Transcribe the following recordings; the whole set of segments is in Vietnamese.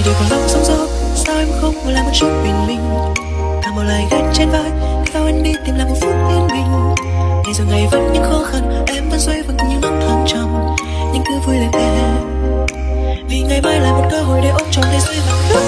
vì đời còn lắm sóng gió sao em không muốn làm một chút bình minh thả một lời gánh trên vai sao anh đi tìm lại một phút yên bình. Ngày rồi ngày vẫn những khó khăn, em vẫn xoay vững những nắng thăng trầm. Nhưng cứ vui lên thế vì ngày mai là một cơ hội để ôm trọn thế giới hạnh phúc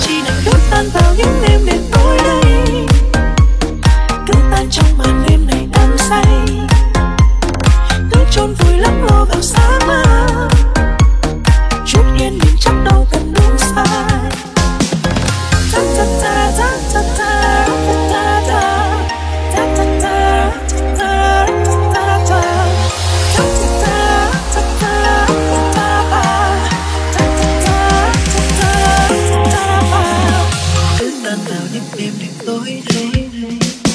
chỉ ngày gần tan vào những đêm đêm tối đây. Cứ tan trong màn đêm này đắm say. đêm đến tối nay